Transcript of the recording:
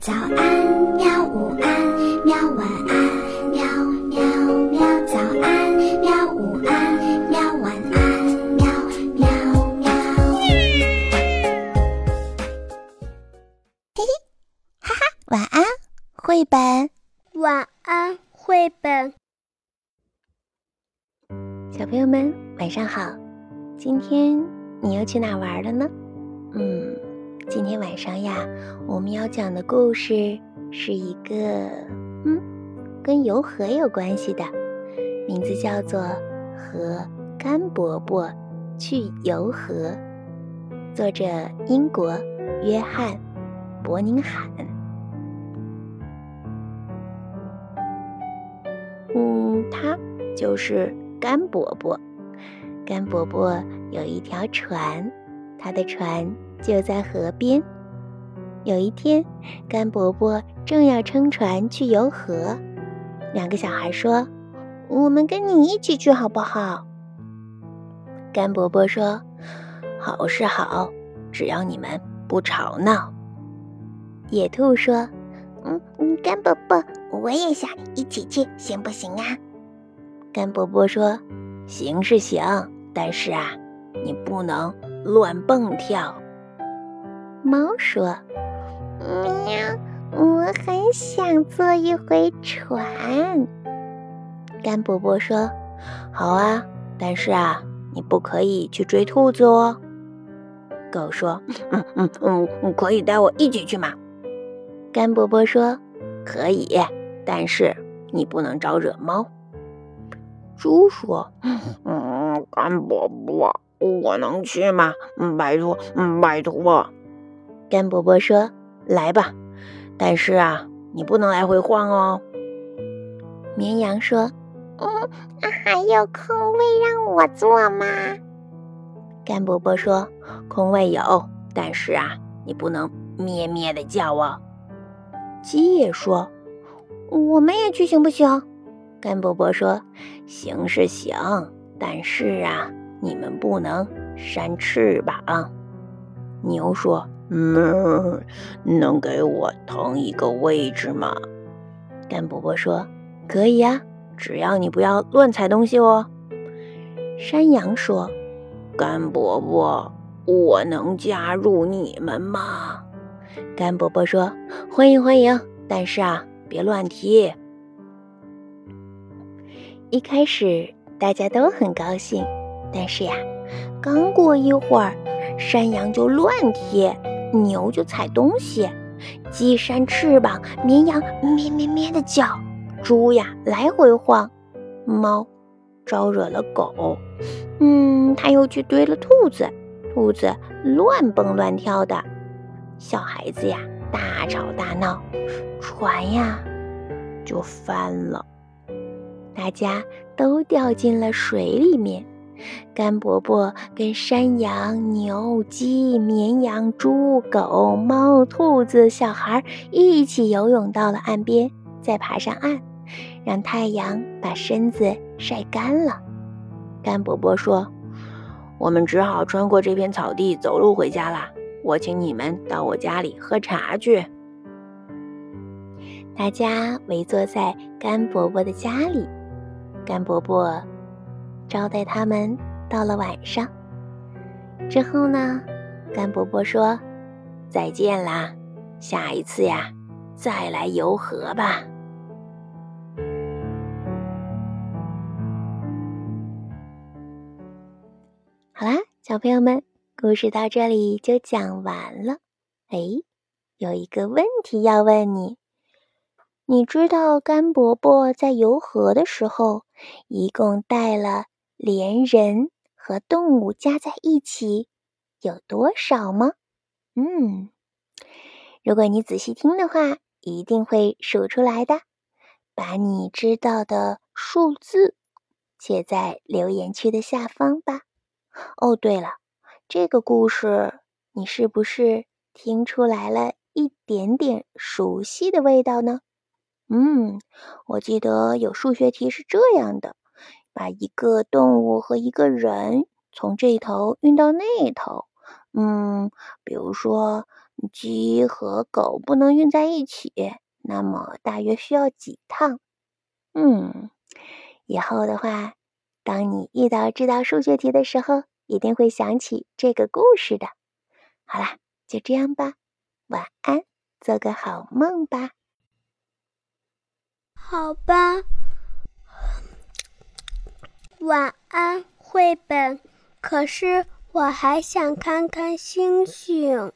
早安，喵！午安，喵！晚安，喵喵喵！早安，喵！午安，喵！晚安，喵喵喵！嘿嘿，哈哈，晚安，绘本。晚安，绘本。小朋友们，晚上好！今天你又去哪玩了呢？嗯。今天晚上呀，我们要讲的故事是一个，嗯，跟游河有关系的，名字叫做《和甘伯伯去游河》，作者英国约翰·伯宁罕。嗯，他就是甘伯伯。甘伯伯有一条船，他的船。就在河边。有一天，甘伯伯正要撑船去游河，两个小孩说：“我们跟你一起去好不好？”甘伯伯说：“好是好，只要你们不吵闹。”野兔说：“嗯嗯，甘伯伯，我也想一起去，行不行啊？”甘伯伯说：“行是行，但是啊，你不能乱蹦跳。”猫说：“喵，我很想坐一回船。”甘伯伯说：“好啊，但是啊，你不可以去追兔子哦。”狗说：“嗯嗯嗯，可以带我一起去吗？”甘伯伯说：“可以，但是你不能招惹猫。”猪说：“嗯，甘伯伯，我能去吗？嗯拜托，嗯拜托。”甘伯伯说：“来吧，但是啊，你不能来回晃哦。”绵羊说：“嗯，还有空位让我坐吗？”甘伯伯说：“空位有，但是啊，你不能咩咩的叫哦。”鸡也说：“我们也去行不行？”甘伯伯说：“行是行，但是啊，你们不能扇翅膀。”牛说。嗯，能给我腾一个位置吗？甘伯伯说：“可以呀，只要你不要乱踩东西哦。”山羊说：“甘伯伯，我能加入你们吗？”甘伯伯说：“欢迎欢迎，但是啊，别乱踢。”一开始大家都很高兴，但是呀，刚过一会儿，山羊就乱踢。牛就踩东西，鸡扇翅膀，绵羊咩咩咩的叫，猪呀来回晃，猫招惹了狗，嗯，它又去堆了兔子，兔子乱蹦乱跳的，小孩子呀大吵大闹，船呀就翻了，大家都掉进了水里面。甘伯伯跟山羊、牛、鸡、绵羊、猪、狗、猫、兔子、小孩一起游泳到了岸边，再爬上岸，让太阳把身子晒干了。甘伯伯说：“我们只好穿过这片草地走路回家啦。我请你们到我家里喝茶去。”大家围坐在甘伯伯的家里，甘伯伯。招待他们到了晚上之后呢，甘伯伯说：“再见啦，下一次呀，再来游河吧。”好啦，小朋友们，故事到这里就讲完了。哎，有一个问题要问你：你知道甘伯伯在游河的时候一共带了？连人和动物加在一起有多少吗？嗯，如果你仔细听的话，一定会数出来的。把你知道的数字写在留言区的下方吧。哦，对了，这个故事你是不是听出来了一点点熟悉的味道呢？嗯，我记得有数学题是这样的。把一个动物和一个人从这头运到那头，嗯，比如说鸡和狗不能运在一起，那么大约需要几趟？嗯，以后的话，当你遇到这道数学题的时候，一定会想起这个故事的。好啦，就这样吧，晚安，做个好梦吧。好吧，晚安，绘本。可是我还想看看星星。